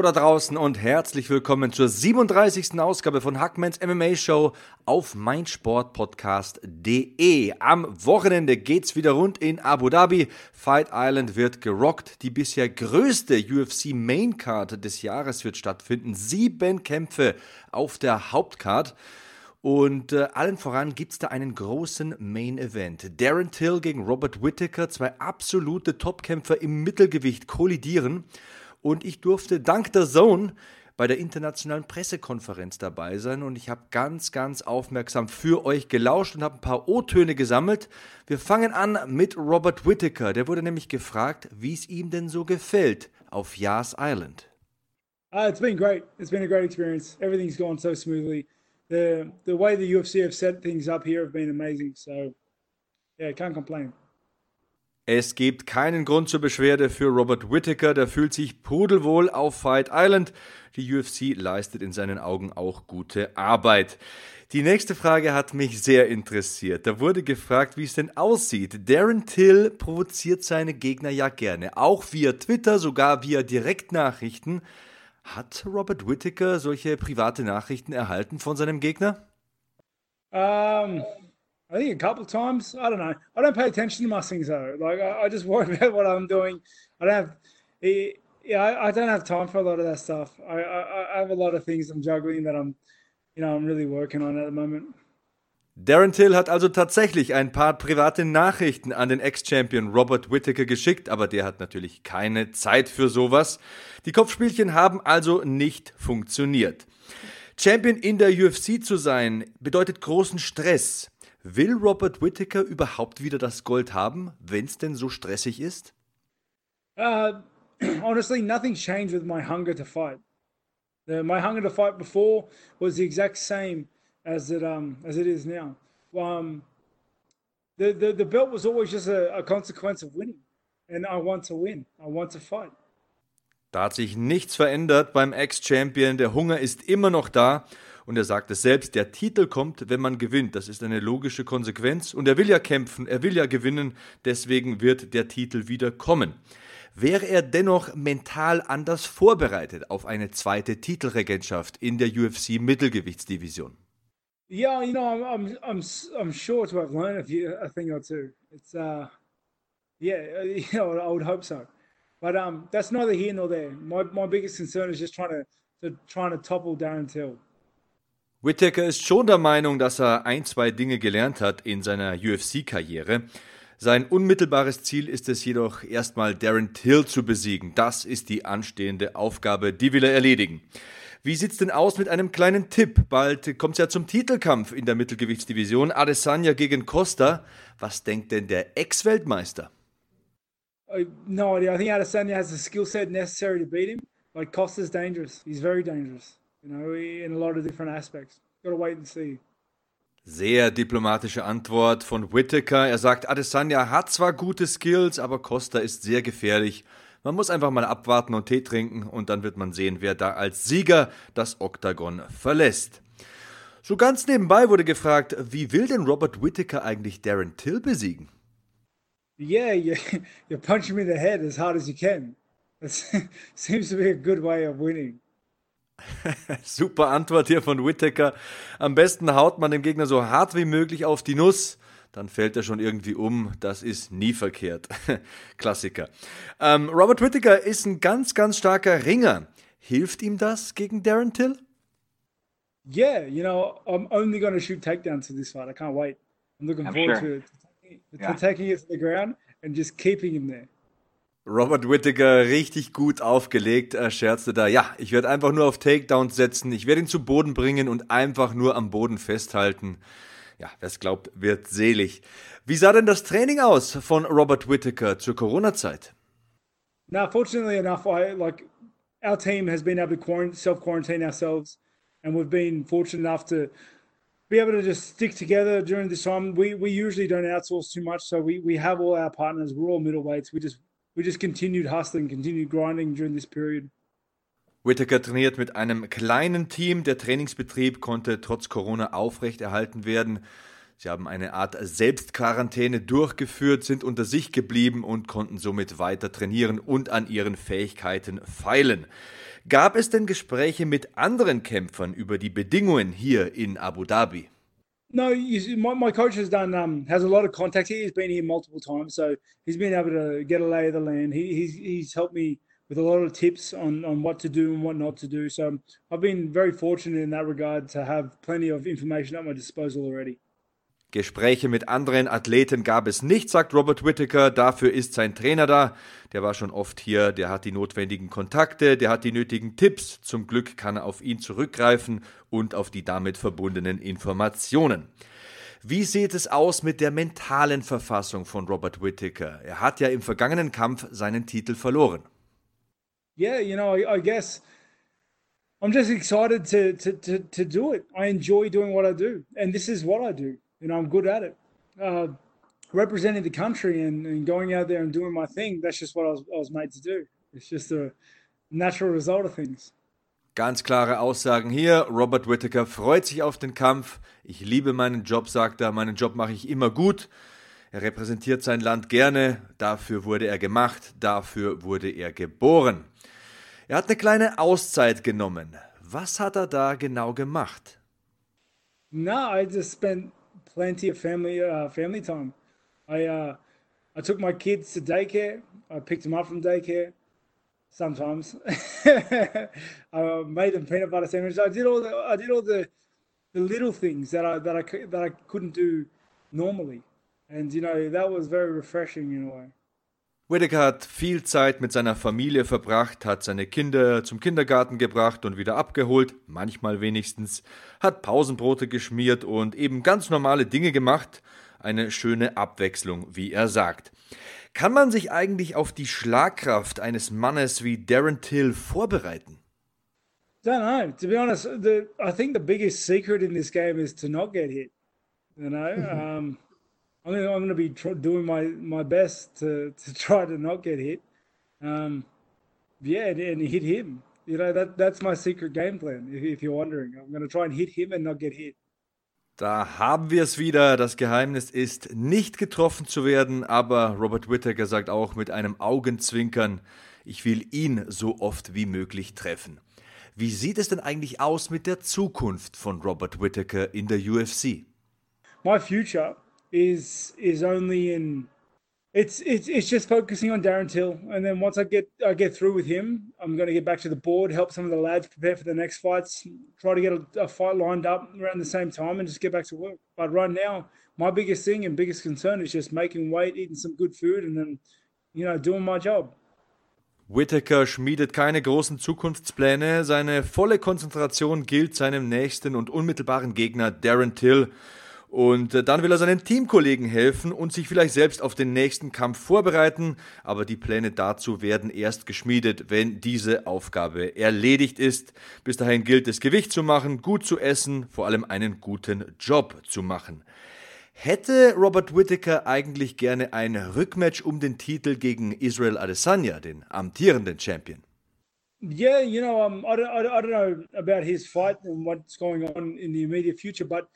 Hallo da draußen und herzlich willkommen zur 37. Ausgabe von Hackmans MMA Show auf meinsportpodcast.de. Am Wochenende geht's wieder rund in Abu Dhabi. Fight Island wird gerockt. Die bisher größte UFC Maincard des Jahres wird stattfinden. Sieben Kämpfe auf der Hauptcard. Und äh, allen voran gibt es da einen großen Main Event. Darren Till gegen Robert Whittaker, zwei absolute Topkämpfer im Mittelgewicht kollidieren und ich durfte dank der Zone bei der internationalen Pressekonferenz dabei sein und ich habe ganz, ganz aufmerksam für euch gelauscht und habe ein paar O-Töne gesammelt. Wir fangen an mit Robert Whittaker. Der wurde nämlich gefragt, wie es ihm denn so gefällt auf Yas Island. Uh, it's been great. It's been a great experience. Everything's gone so smoothly. The the way the UFC have set things up here have been amazing. So yeah, can't complain. Es gibt keinen Grund zur Beschwerde für Robert Whittaker, der fühlt sich pudelwohl auf Fight Island. Die UFC leistet in seinen Augen auch gute Arbeit. Die nächste Frage hat mich sehr interessiert. Da wurde gefragt, wie es denn aussieht. Darren Till provoziert seine Gegner ja gerne, auch via Twitter, sogar via Direktnachrichten. Hat Robert Whittaker solche private Nachrichten erhalten von seinem Gegner? Um, I think a couple times. I don't know. I don't pay attention to my things though. Like I, I just worry about what I'm doing. I don't have. Yeah, I, I, don't have time for a lot of that stuff. I, I, I have a lot of things I'm juggling that I'm, you know, I'm really working on at the moment. Darren Till hat also tatsächlich ein paar private Nachrichten an den Ex-Champion Robert Whittaker geschickt, aber der hat natürlich keine Zeit für sowas. Die Kopfspielchen haben also nicht funktioniert. Champion in der UFC zu sein bedeutet großen Stress. Will Robert Whittaker überhaupt wieder das Gold haben, wenn es denn so stressig ist? Uh, honestly, nothing changed with my hunger to fight. The, my hunger to fight before was the exact same as it um as it is now. Um, the, the the belt was always just a, a consequence of winning, and I want to win. I want to fight. Da hat sich nichts verändert beim Ex-Champion. Der Hunger ist immer noch da. Und er sagt es selbst, der Titel kommt, wenn man gewinnt. Das ist eine logische Konsequenz. Und er will ja kämpfen, er will ja gewinnen. Deswegen wird der Titel wieder kommen. Wäre er dennoch mental anders vorbereitet auf eine zweite Titelregentschaft in der UFC Mittelgewichtsdivision? Yeah, you know, I'm I'm I'm, I'm sure to have learned a, few, a thing or two. It's uh, yeah, you know, I would hope so. But um, that's neither here nor there. My my biggest concern is just trying to, to trying to topple Darren Till. Whittaker ist schon der Meinung, dass er ein, zwei Dinge gelernt hat in seiner UFC-Karriere. Sein unmittelbares Ziel ist es jedoch erstmal Darren Till zu besiegen. Das ist die anstehende Aufgabe, die will er erledigen. Wie sieht's denn aus mit einem kleinen Tipp? Bald kommt's ja zum Titelkampf in der Mittelgewichtsdivision. Adesanya gegen Costa. Was denkt denn der Ex-Weltmeister? No idea. I think Adesanya has the skill set necessary to beat him. But Costa's dangerous. He's very dangerous. You know, in a lot of different aspects. Gotta wait and see. Sehr diplomatische Antwort von Whittaker. Er sagt, Adesanya hat zwar gute Skills, aber Costa ist sehr gefährlich. Man muss einfach mal abwarten und Tee trinken und dann wird man sehen, wer da als Sieger das Oktagon verlässt. So ganz nebenbei wurde gefragt, wie will denn Robert Whittaker eigentlich Darren Till besiegen? Yeah, you, you punch him in the head as hard as you can. That seems to be a good way of winning. Super Antwort hier von Whittaker. Am besten haut man dem Gegner so hart wie möglich auf die Nuss. Dann fällt er schon irgendwie um. Das ist nie verkehrt. Klassiker. Ähm, Robert Whittaker ist ein ganz, ganz starker Ringer. Hilft ihm das gegen Darren Till? Yeah, you know, I'm only going to shoot takedowns to this fight. I can't wait. I'm looking I'm forward sure. to, to, to yeah. taking it to the ground and just keeping him there. Robert Whittaker richtig gut aufgelegt, er scherzte da. Ja, ich werde einfach nur auf Takedowns setzen, ich werde ihn zu Boden bringen und einfach nur am Boden festhalten. Ja, wer es glaubt, wird selig. Wie sah denn das Training aus von Robert Whittaker zur Corona-Zeit? Now, fortunately enough, I like our team has been able to self quarantine ourselves, and we've been fortunate enough to be able to just stick together during this time. We we usually don't outsource too much, so we we have all our partners. We're all middleweights. We just we just continued hustling, continued grinding during this period. Whittaker trainiert mit einem kleinen Team. Der Trainingsbetrieb konnte trotz Corona aufrechterhalten werden. Sie haben eine Art Selbstquarantäne durchgeführt, sind unter sich geblieben und konnten somit weiter trainieren und an ihren Fähigkeiten feilen. Gab es denn Gespräche mit anderen Kämpfern über die Bedingungen hier in Abu Dhabi? No, you, my, my coach has done um, has a lot of contact here. He's been here multiple times, so he's been able to get a lay of the land. He, he's he's helped me with a lot of tips on on what to do and what not to do. So I've been very fortunate in that regard to have plenty of information at my disposal already. Gespräche mit anderen Athleten gab es nicht, sagt Robert Whittaker. Dafür ist sein Trainer da. Der war schon oft hier, der hat die notwendigen Kontakte, der hat die nötigen Tipps. Zum Glück kann er auf ihn zurückgreifen und auf die damit verbundenen Informationen. Wie sieht es aus mit der mentalen Verfassung von Robert Whittaker? Er hat ja im vergangenen Kampf seinen Titel verloren. Yeah, you know, I, I guess I'm just excited to, to, to, to do it. I enjoy doing what I do, and this is what I do. You know, I'm good at it. Uh, representing the country and, and, going out there and doing my thing, that's just what I was, I was made to do. It's just a natural result of things. Ganz klare Aussagen hier. Robert Whittaker freut sich auf den Kampf. Ich liebe meinen Job, sagt er. Meinen Job mache ich immer gut. Er repräsentiert sein Land gerne. Dafür wurde er gemacht. Dafür wurde er geboren. Er hat eine kleine Auszeit genommen. Was hat er da genau gemacht? No, I just spent plenty of family uh, family time. I uh, I took my kids to daycare. I picked them up from daycare. Sometimes I made them peanut butter sandwiches. I did all the I did all the the little things that I that I that I couldn't do normally, and you know that was very refreshing in a way. Whittaker hat viel Zeit mit seiner Familie verbracht, hat seine Kinder zum Kindergarten gebracht und wieder abgeholt, manchmal wenigstens, hat Pausenbrote geschmiert und eben ganz normale Dinge gemacht, eine schöne Abwechslung, wie er sagt. Kann man sich eigentlich auf die Schlagkraft eines Mannes wie Darren Till vorbereiten? Don't know. To be honest, the, I think the biggest secret in this game is to not get hit. You know, um, I'm gonna, I'm gonna be tr- doing my, my best to, to try to not get hit. Um, yeah, and, and, hit him. You know that that's my secret game plan. If, if you're wondering, I'm gonna try and hit him and not get hit. Da haben wir es wieder. Das Geheimnis ist, nicht getroffen zu werden, aber Robert Whittaker sagt auch mit einem Augenzwinkern, ich will ihn so oft wie möglich treffen. Wie sieht es denn eigentlich aus mit der Zukunft von Robert Whittaker in der UFC? My future is is only in it's it's it's just focusing on Darren Till, and then once I get I get through with him, I'm going to get back to the board, help some of the lads prepare for the next fights, try to get a, a, fight lined up around the same time, and just get back to work. But right now, my biggest thing and biggest concern is just making weight, eating some good food, and then you know doing my job. Whitaker schmiedet keine großen Zukunftspläne. Seine volle Konzentration gilt seinem nächsten und unmittelbaren Gegner Darren Till. Und äh, dann will er seinen Teamkollegen helfen und sich vielleicht selbst auf den nächsten Kampf vorbereiten. Aber die Pläne dazu werden erst geschmiedet, wenn diese Aufgabe erledigt ist. Bis dahin gilt es, Gewicht zu machen, gut zu essen, vor allem einen guten Job zu machen. Hätte Robert Whittaker eigentlich gerne ein Rückmatch um den Titel gegen Israel Adesanya, den amtierenden Champion? Yeah, you know, um, I, don't, I don't know about his fight and what's going on in the immediate future, but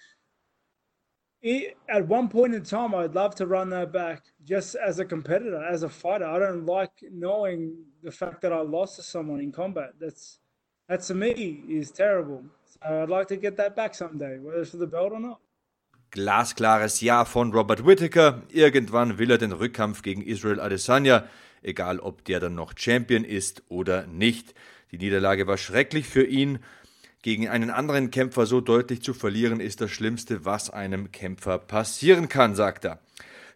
it, at one point in time, I'd love to run that back just as a competitor, as a fighter. I don't like knowing the fact that I lost to someone in combat. That's that to me is terrible. So I'd like to get that back someday, whether it's for the belt or not. Glasklares Ja von Robert Whittaker. Irgendwann will er den Rückkampf gegen Israel Adesanya, egal ob der dann noch Champion ist oder nicht. Die Niederlage war schrecklich für ihn. Gegen einen anderen Kämpfer so deutlich zu verlieren, ist das Schlimmste, was einem Kämpfer passieren kann, sagt er.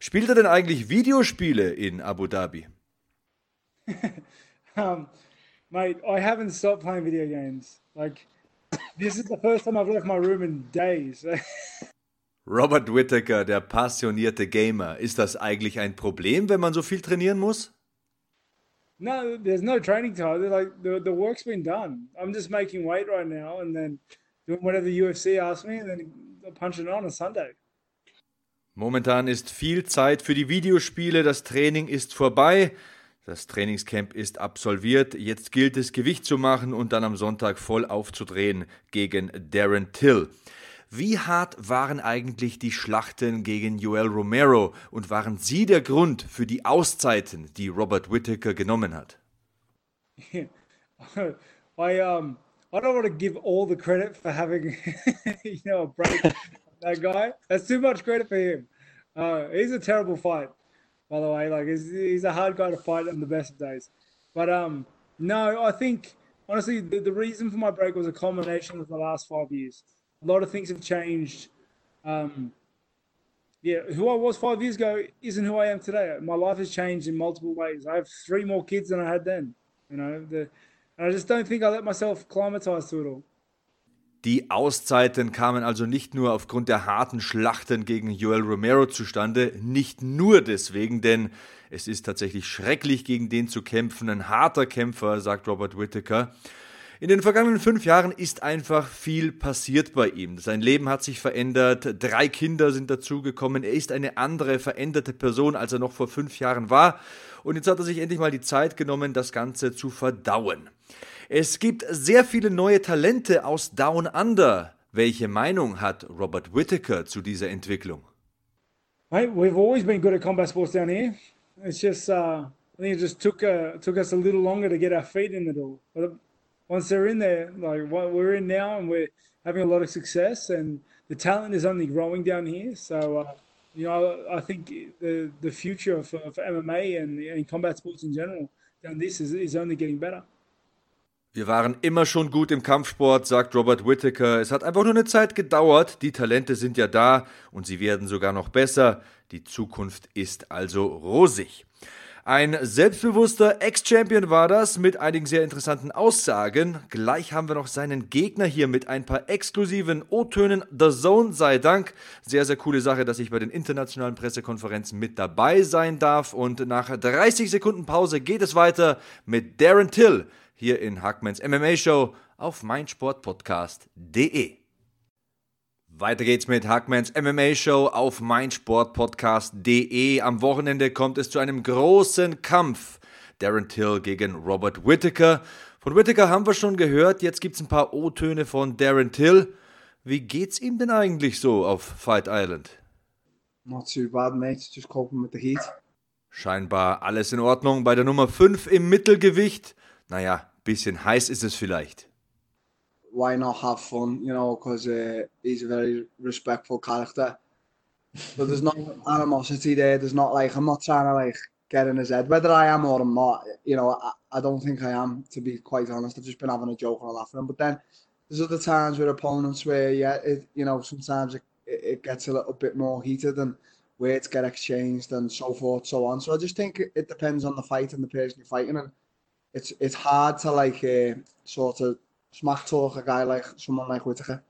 Spielt er denn eigentlich Videospiele in Abu Dhabi? um, mate, I haven't stopped playing video games. Like, this is the first time I've left my room in days. Robert Whittaker, der passionierte Gamer. Ist das eigentlich ein Problem, wenn man so viel trainieren muss? No, there's no training time. They're like the, the work's been done. I'm just making weight right now and then doing whatever the UFC asks me and then punching on on Sunday. Momentan ist viel Zeit für die Videospiele. Das Training ist vorbei. Das Trainingscamp ist absolviert. Jetzt gilt es, Gewicht zu machen und dann am Sonntag voll aufzudrehen gegen Darren Till. Wie hart waren eigentlich die Schlachten gegen Joel Romero und waren sie der Grund für die Auszeiten, die Robert Whittaker genommen hat? I um I don't want to give all the credit for having you know a break that guy. That's too much credit for him. Uh, he's a terrible fight, by the way. Like he's, he's a hard guy to fight on the best of days. But um no, I think honestly the, the reason for my break was a combination of the last five years a lot of things have changed. Um, yeah, who I was five years ago isn't who I am today. My life has changed in multiple ways. I have three more kids than I had then. You know, the, and I just don't think I let myself climatize to it all. Die Auszeiten kamen also nicht nur aufgrund der harten Schlachten gegen Joel Romero zustande, nicht nur deswegen, denn es ist tatsächlich schrecklich, gegen den zu kämpfen. Ein harter Kämpfer, sagt Robert Whittaker. In den vergangenen fünf Jahren ist einfach viel passiert bei ihm. Sein Leben hat sich verändert, drei Kinder sind dazugekommen, er ist eine andere, veränderte Person, als er noch vor fünf Jahren war. Und jetzt hat er sich endlich mal die Zeit genommen, das Ganze zu verdauen. Es gibt sehr viele neue Talente aus Down Under. Welche Meinung hat Robert Whittaker zu dieser Entwicklung? Right, we've always been good at combat sports down here. It's just, uh, I think it just took uh, took us a little longer to get our feet in the door. Once they're in there, like what we're in now, and we're having a lot of success, and the talent is only growing down here. So, uh, you know, I think the the future for, for MMA and, and combat sports in general down this is, is only getting better. Wir waren immer schon gut im Kampfsport, sagt Robert Whittaker. Es hat einfach nur eine Zeit gedauert. Die Talente sind ja da und sie werden sogar noch besser. Die Zukunft ist also rosig. Ein selbstbewusster Ex-Champion war das mit einigen sehr interessanten Aussagen. Gleich haben wir noch seinen Gegner hier mit ein paar exklusiven O-Tönen. The Zone sei Dank. Sehr, sehr coole Sache, dass ich bei den internationalen Pressekonferenzen mit dabei sein darf. Und nach 30 Sekunden Pause geht es weiter mit Darren Till hier in Hackmans MMA Show auf meinsportpodcast.de. Weiter geht's mit Hackmans MMA Show auf meinsportpodcast.de. Am Wochenende kommt es zu einem großen Kampf. Darren Till gegen Robert Whittaker. Von Whittaker haben wir schon gehört, jetzt gibt's ein paar O-Töne von Darren Till. Wie geht's ihm denn eigentlich so auf Fight Island? Not too bad, mate. Just coping with the heat. Scheinbar alles in Ordnung bei der Nummer 5 im Mittelgewicht. Naja, bisschen heiß ist es vielleicht. Why not have fun, you know, because uh, he's a very respectful character. But there's no animosity there. There's not like, I'm not trying to like get in his head. Whether I am or I'm not, you know, I, I don't think I am, to be quite honest. I've just been having a joke and laughing. But then there's other times with opponents where, yeah, it, you know, sometimes it, it gets a little bit more heated and words get exchanged and so forth, so on. So I just think it depends on the fight and the person you're fighting. And it's it's hard to like uh, sort of a guy like someone like Whittaker.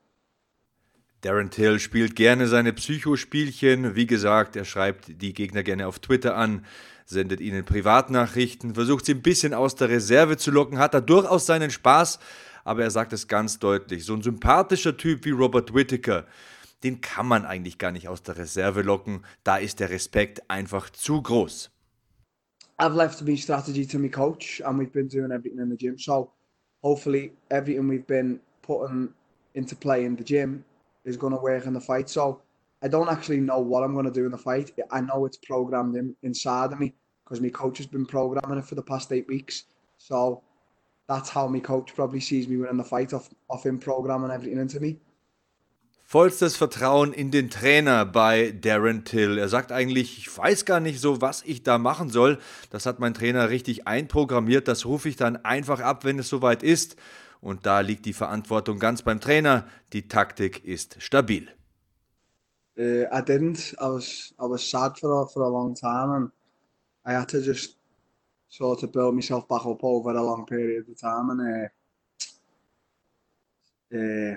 Darren Till spielt gerne seine Psychospielchen. Wie gesagt, er schreibt die Gegner gerne auf Twitter an, sendet ihnen Privatnachrichten, versucht sie ein bisschen aus der Reserve zu locken, hat da durchaus seinen Spaß, aber er sagt es ganz deutlich. So ein sympathischer Typ wie Robert Whittaker, den kann man eigentlich gar nicht aus der Reserve locken. Da ist der Respekt einfach zu groß. I've left my strategy to my coach and we've been doing everything in the gym. So hopefully everything we've been putting into play in the gym is going to work in the fight. So I don't actually know what I'm going to do in the fight. I know it's programmed in, inside of me because my coach has been programming it for the past eight weeks. So that's how my coach probably sees me winning the fight off, off him programming everything into me. Vollstes Vertrauen in den Trainer bei Darren Till. Er sagt eigentlich, ich weiß gar nicht so, was ich da machen soll. Das hat mein Trainer richtig einprogrammiert. Das rufe ich dann einfach ab, wenn es soweit ist. Und da liegt die Verantwortung ganz beim Trainer. Die Taktik ist stabil. Uh, I didn't. I was I was sad for a, for a long time, and I had to just sort of build myself back up over a long period of time, and uh, uh,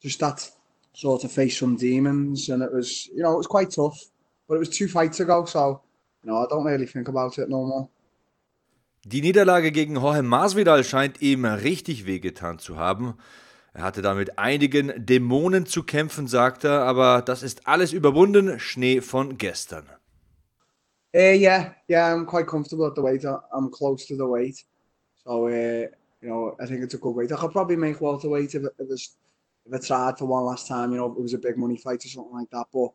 just that sort of face some demons, and it was, you know, it was quite tough. But it was two fights ago, so you know, I don't really think about it no more. Die Niederlage gegen Jorge Masvidal scheint ihm richtig wehgetan zu haben. Er hatte damit einigen Dämonen zu kämpfen, sagt er, aber das ist alles überwunden. Schnee von gestern. Uh, yeah, yeah, I'm quite comfortable at the weight. I'm close to the weight, so uh, you know I think it's a good weight. I could probably make welterweight if if, it's, if it's hard for one last time. You know, it was a big money fight or something like that. But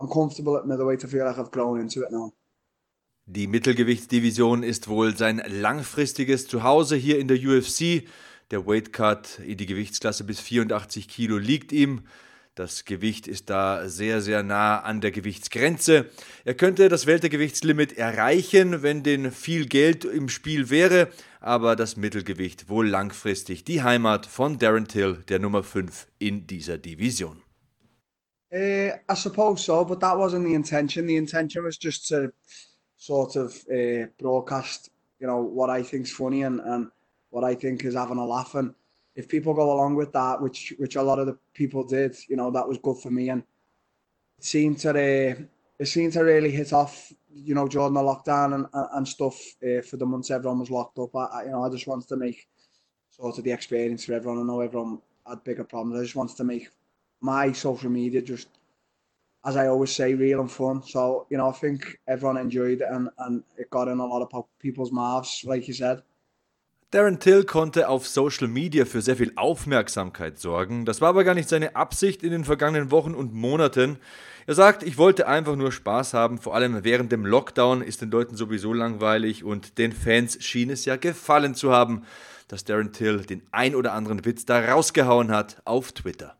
I'm comfortable at middleweight. I feel like I've grown into it now. Die Mittelgewichtsdivision ist wohl sein langfristiges Zuhause hier in der UFC. Der Weightcut in die Gewichtsklasse bis 84 Kilo liegt ihm. Das Gewicht ist da sehr, sehr nah an der Gewichtsgrenze. Er könnte das Weltergewichtslimit erreichen, wenn denn viel Geld im Spiel wäre, aber das Mittelgewicht wohl langfristig die Heimat von Darren Till, der Nummer 5 in dieser Division. Uh, I suppose so, but that wasn't the intention. The intention was just to sort of uh, broadcast, you know, what I think's funny and, and what I think is having a laugh. And if people go along with that, which which a lot of the people did, you know, that was good for me. And it seemed to uh, it seemed to really hit off, you know, during the lockdown and and stuff uh, for the months everyone was locked up. I, you know, I just wanted to make sort of the experience for everyone. I know everyone had bigger problems. I just wanted to make my social media just as I always say, real and fun. So, you know, I think everyone enjoyed it and, and it got in a lot of people's mouths, like you said. Darren Till konnte auf Social Media für sehr viel Aufmerksamkeit sorgen. Das war aber gar nicht seine Absicht in den vergangenen Wochen und Monaten. Er sagt, ich wollte einfach nur Spaß haben, vor allem während dem Lockdown ist den Leuten sowieso langweilig und den Fans schien es ja gefallen zu haben, dass Darren Till den ein oder anderen Witz da rausgehauen hat auf Twitter.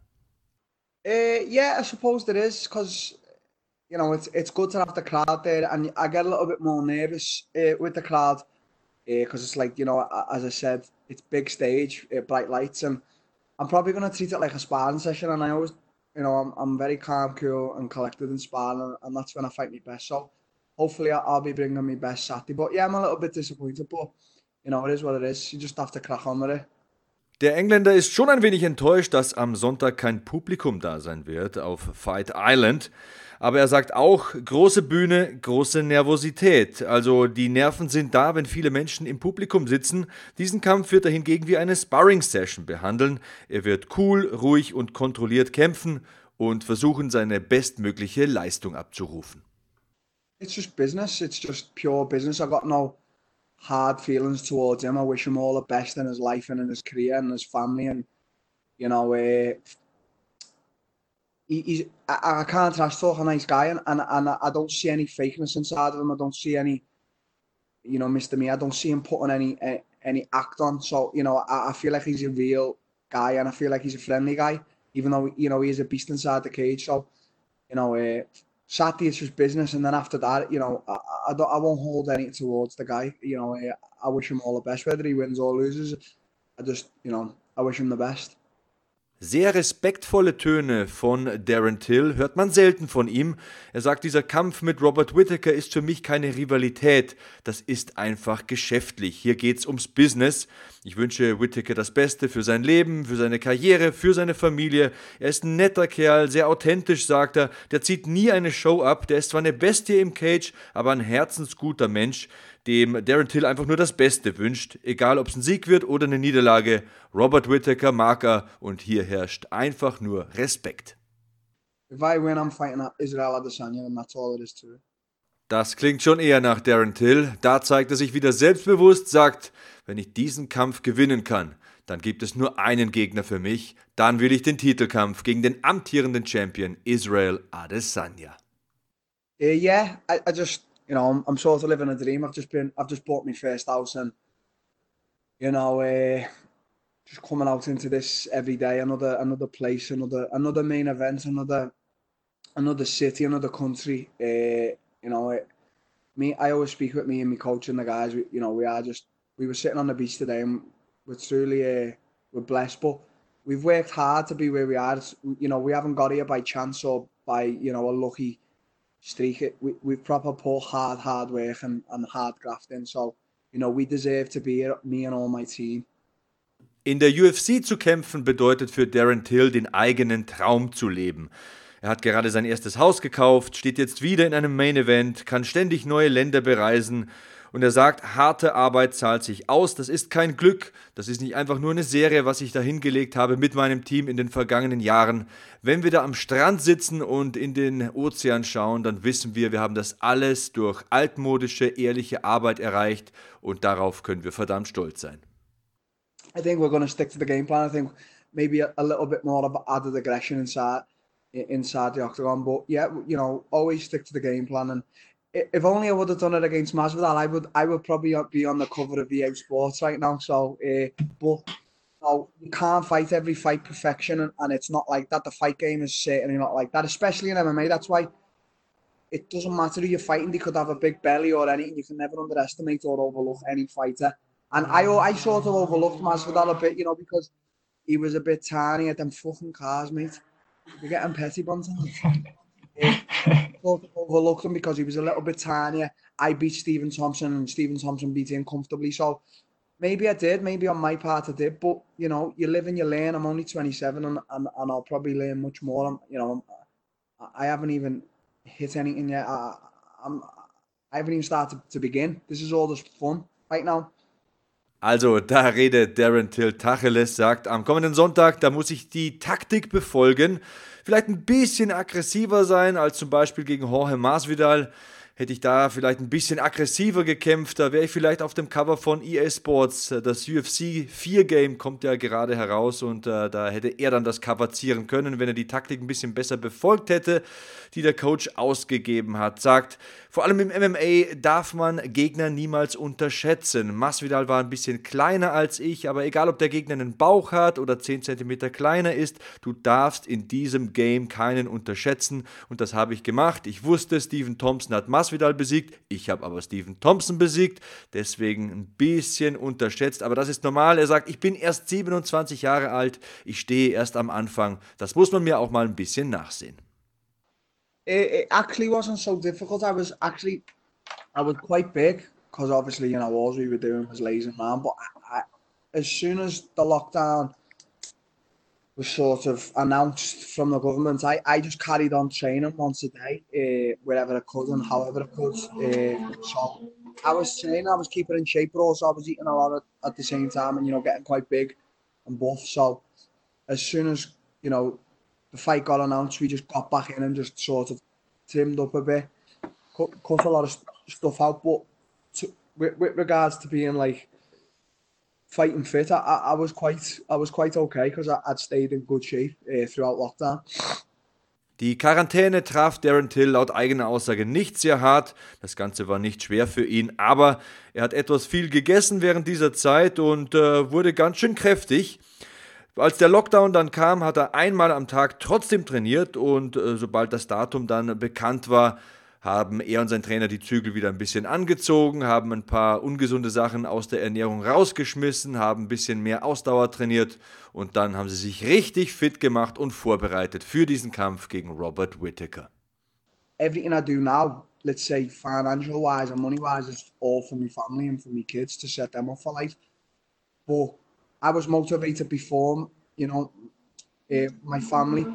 Uh, yeah, I suppose there is because you know it's it's good to have the crowd there, and I get a little bit more nervous uh, with the crowd because uh, it's like you know, as I said, it's big stage, uh, bright lights, and I'm probably gonna treat it like a sparring session. And I always, you know, I'm, I'm very calm, cool, and collected in sparring, and, and that's when I fight my best. So hopefully I'll, I'll be bringing my best Saturday. But yeah, I'm a little bit disappointed, but you know, it is what it is. You just have to crack on with it. Der Engländer ist schon ein wenig enttäuscht, dass am Sonntag kein Publikum da sein wird auf Fight Island. Aber er sagt auch, große Bühne, große Nervosität. Also die Nerven sind da, wenn viele Menschen im Publikum sitzen. Diesen Kampf wird er hingegen wie eine Sparring-Session behandeln. Er wird cool, ruhig und kontrolliert kämpfen und versuchen, seine bestmögliche Leistung abzurufen. It's just business. It's just pure business. I got no hard feelings towards him. I wish him all the best in his life and in his career and his family. And you know, uh, he, he's I, I can't trash talk a nice guy, and, and and I don't see any fakeness inside of him. I don't see any, you know, Mister Me. I don't see him putting any any act on. So you know, I, I feel like he's a real guy, and I feel like he's a friendly guy, even though you know he is a beast inside the cage. So you know. Uh, Saturday it's just business, and then after that, you know, I, I I won't hold any towards the guy. You know, I, I wish him all the best, whether he wins or loses. I just, you know, I wish him the best. Sehr respektvolle Töne von Darren Till hört man selten von ihm. Er sagt, dieser Kampf mit Robert Whittaker ist für mich keine Rivalität, das ist einfach geschäftlich. Hier geht's ums Business. Ich wünsche Whittaker das Beste für sein Leben, für seine Karriere, für seine Familie. Er ist ein netter Kerl, sehr authentisch, sagt er. Der zieht nie eine Show ab. Der ist zwar eine Bestie im Cage, aber ein herzensguter Mensch dem Darren Till einfach nur das Beste wünscht, egal ob es ein Sieg wird oder eine Niederlage. Robert Whittaker mag er und hier herrscht einfach nur Respekt. If I win, I'm fighting Israel Adesanya and that's all it is to it. Das klingt schon eher nach Darren Till. Da zeigt er sich wieder selbstbewusst, sagt, wenn ich diesen Kampf gewinnen kann, dann gibt es nur einen Gegner für mich. Dann will ich den Titelkampf gegen den amtierenden Champion Israel Adesanya. Uh, yeah, I, I just you know, I'm, I'm sort of living a dream. I've just been, I've just bought my first house, and you know, uh, just coming out into this every day, another, another place, another, another main event, another, another city, another country. Uh, you know, it, me, I always speak with me and my coach and the guys. We, you know, we are just, we were sitting on the beach today, and we're truly, uh, we're blessed, but we've worked hard to be where we are. It's, you know, we haven't got here by chance or by you know a lucky streak. We, we've proper put hard, hard work and, and hard grafting. So, you know, we deserve to be here, me and all my team. In der UFC zu kämpfen bedeutet für Darren Till den eigenen Traum zu leben. Er hat gerade sein erstes Haus gekauft, steht jetzt wieder in einem Main Event, kann ständig neue Länder bereisen Und er sagt, harte Arbeit zahlt sich aus. Das ist kein Glück. Das ist nicht einfach nur eine Serie, was ich da hingelegt habe mit meinem Team in den vergangenen Jahren. Wenn wir da am Strand sitzen und in den Ozean schauen, dann wissen wir, wir haben das alles durch altmodische, ehrliche Arbeit erreicht und darauf können wir verdammt stolz sein. I think we're going to stick to the game plan. I think maybe a, a little bit more of added aggression inside inside the octagon, but yeah, you know, always stick to the game plan and if only I would have done it against Masvidal, I would I would probably be on the cover of EA Sports right now. So, uh, but you can't fight every fight perfection, and, and it's not like that. The fight game is certainly not like that, especially in MMA. That's why it doesn't matter who you're fighting. They could have a big belly or anything. You can never underestimate or overlook any fighter. And I I sort of overlooked Masvidal a bit, you know, because he was a bit tiny at them fucking cars, mate. You're getting petty buns overlooked him because he was a little bit tinier. I beat Stephen Thompson and Stephen Thompson beat him comfortably. So maybe I did, maybe on my part I did, but you know, you live and you learn. I'm only 27 and, and, and I'll probably learn much more. I'm, you know, I haven't even hit anything yet. I, I'm, I haven't even started to begin. This is all just fun right now. Also, da redet Darren Till Tacheles, sagt, am kommenden Sonntag, da muss ich die Taktik befolgen. Vielleicht ein bisschen aggressiver sein als zum Beispiel gegen Jorge Masvidal. Hätte ich da vielleicht ein bisschen aggressiver gekämpft, da wäre ich vielleicht auf dem Cover von EA Sports. Das UFC 4 Game kommt ja gerade heraus und äh, da hätte er dann das Cover zieren können, wenn er die Taktik ein bisschen besser befolgt hätte, die der Coach ausgegeben hat. Sagt, vor allem im MMA darf man Gegner niemals unterschätzen. Masvidal war ein bisschen kleiner als ich, aber egal ob der Gegner einen Bauch hat oder 10 cm kleiner ist, du darfst in diesem Game keinen unterschätzen und das habe ich gemacht. Ich wusste, Stephen Thompson hat Masvidal besiegt, ich habe aber Stephen Thompson besiegt, deswegen ein bisschen unterschätzt, aber das ist normal. Er sagt, ich bin erst 27 Jahre alt, ich stehe erst am Anfang. Das muss man mir auch mal ein bisschen nachsehen. it, it actually wasn't so difficult. I was actually, I was quite big because obviously, you know, all we were doing was lazy man. But I, I, as soon as the lockdown was sort of announced from the government, I, I just carried on training once a day, uh, wherever I could and however I could. Uh, so I was training, I was keeping in shape, but also I was eating a lot at the same time and, you know, getting quite big and buff. So as soon as, you know, the fight got announced, we just got back in and just sort of trimmed up a bit, cut, cut a lot of st stuff out. But to, with, with, regards to being like fighting fit, I, I, was quite I was quite okay because I'd stayed in good shape uh, throughout lockdown. Die Quarantäne traf Darren Till laut eigener Aussage nicht sehr hart. Das Ganze war nicht schwer für ihn, aber er hat etwas viel gegessen während dieser Zeit und äh, wurde ganz schön kräftig. Als der Lockdown dann kam, hat er einmal am Tag trotzdem trainiert und äh, sobald das Datum dann bekannt war, haben er und sein Trainer die Zügel wieder ein bisschen angezogen, haben ein paar ungesunde Sachen aus der Ernährung rausgeschmissen, haben ein bisschen mehr Ausdauer trainiert und dann haben sie sich richtig fit gemacht und vorbereitet für diesen Kampf gegen Robert Whittaker. Everything I do now, let's say financial wise and money wise, is all for my family and for my kids to set them up for life. But I was motivated before, you know, uh, my family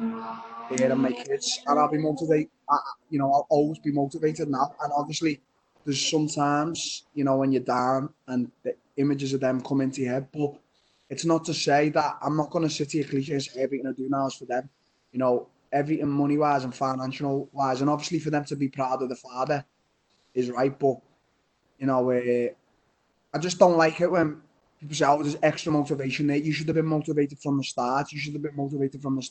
uh, and my kids, and I'll be motivated. I, you know, I'll always be motivated now. And obviously, there's sometimes, you know, when you're down and the images of them come into your head, but it's not to say that I'm not going to sit here cliche and say everything I do now is for them. You know, everything money wise and financial wise, and obviously for them to be proud of the father is right. But you know, uh, I just don't like it when people say, "Oh, there's extra motivation there." You should have been motivated from the start. You should have been motivated from the,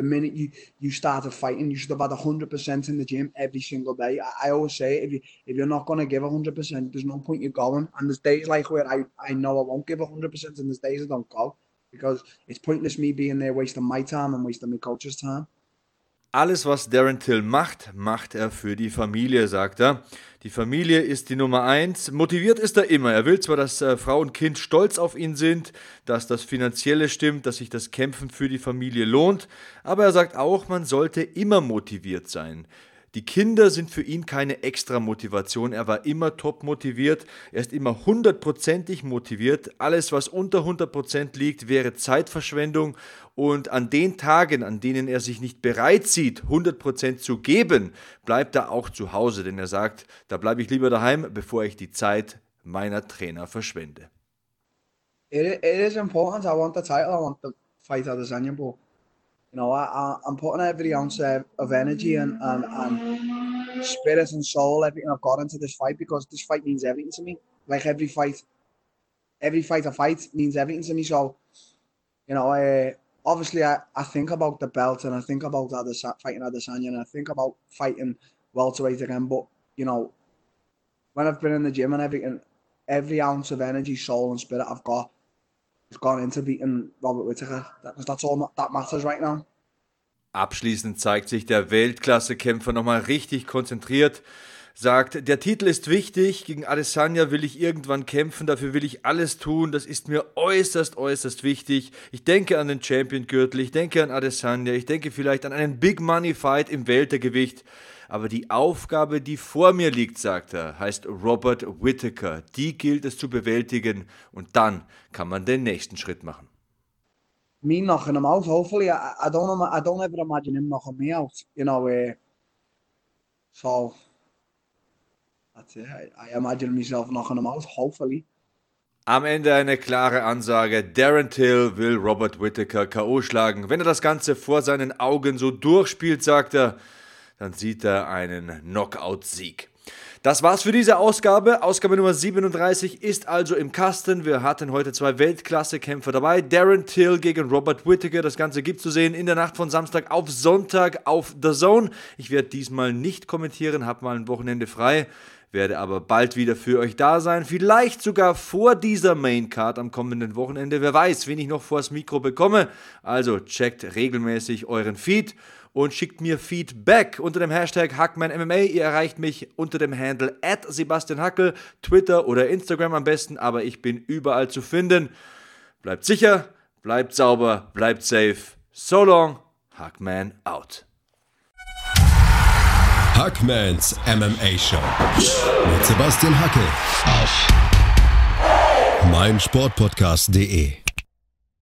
the minute you you started fighting. You should have had hundred percent in the gym every single day. I, I always say, if you if you're not gonna give hundred percent, there's no point you going. And there's days like where I I know I won't give hundred percent, and there's days I don't go because it's pointless me being there wasting my time and wasting my coach's time. Alles, was Darren Till macht, macht er für die Familie, sagt er. Die Familie ist die Nummer eins. Motiviert ist er immer. Er will zwar, dass äh, Frau und Kind stolz auf ihn sind, dass das Finanzielle stimmt, dass sich das Kämpfen für die Familie lohnt, aber er sagt auch, man sollte immer motiviert sein. Die Kinder sind für ihn keine extra Motivation. Er war immer top motiviert. Er ist immer hundertprozentig motiviert. Alles, was unter 100% liegt, wäre Zeitverschwendung. Und an den Tagen, an denen er sich nicht bereit sieht, 100% zu geben, bleibt er auch zu Hause. Denn er sagt, da bleibe ich lieber daheim, bevor ich die Zeit meiner Trainer verschwende. It, it is important. I want the title. I want the fight Adesanya, but you know, I, I, I'm putting every ounce of, of energy and, and, and spirit and soul, everything I've got into this fight because this fight means everything to me. Like every fight, every fight I fight means everything to me. So, you know, I, obviously I, I think about the belt and I think about Adesanya, fighting Adesanya and I think about fighting welterweight again. But, you know, when I've been in the gym and everything, every ounce of energy, soul and spirit I've got gone into beating Robert Whittaker. That, that's all that matters right now. Abschließend zeigt sich der Weltklasse-Kämpfer nochmal richtig konzentriert sagt, der Titel ist wichtig, gegen Adesanya will ich irgendwann kämpfen, dafür will ich alles tun, das ist mir äußerst, äußerst wichtig. Ich denke an den Champion-Gürtel, ich denke an Adesanya, ich denke vielleicht an einen Big Money Fight im Weltergewicht. Aber die Aufgabe, die vor mir liegt, sagt er, heißt Robert Whittaker. Die gilt es zu bewältigen und dann kann man den nächsten Schritt machen. Me knocking him out, hopefully. I, I don't I don't ever imagine him knocking me out, you know. Uh, so That's it. I, I imagine myself knocking him out, hopefully. Am Ende eine klare Ansage. Darren Till will Robert Whittaker K.O. schlagen. Wenn er das Ganze vor seinen Augen so durchspielt, sagt er, dann sieht er einen Knockout-Sieg. Das war's für diese Ausgabe. Ausgabe Nummer 37 ist also im Kasten. Wir hatten heute zwei Weltklasse-Kämpfer dabei. Darren Till gegen Robert Whittaker. Das Ganze gibt zu sehen in der Nacht von Samstag auf Sonntag auf The Zone. Ich werde diesmal nicht kommentieren, habe mal ein Wochenende frei werde aber bald wieder für euch da sein. Vielleicht sogar vor dieser Maincard am kommenden Wochenende. Wer weiß, wen ich noch vors Mikro bekomme. Also checkt regelmäßig euren Feed und schickt mir Feedback unter dem Hashtag HackmanMMA. Ihr erreicht mich unter dem Handle at Sebastian Hackel, Twitter oder Instagram am besten, aber ich bin überall zu finden. Bleibt sicher, bleibt sauber, bleibt safe. So long, Hackman out. Hackmans MMA Show mit Sebastian Hacke auf meinsportpodcast.de.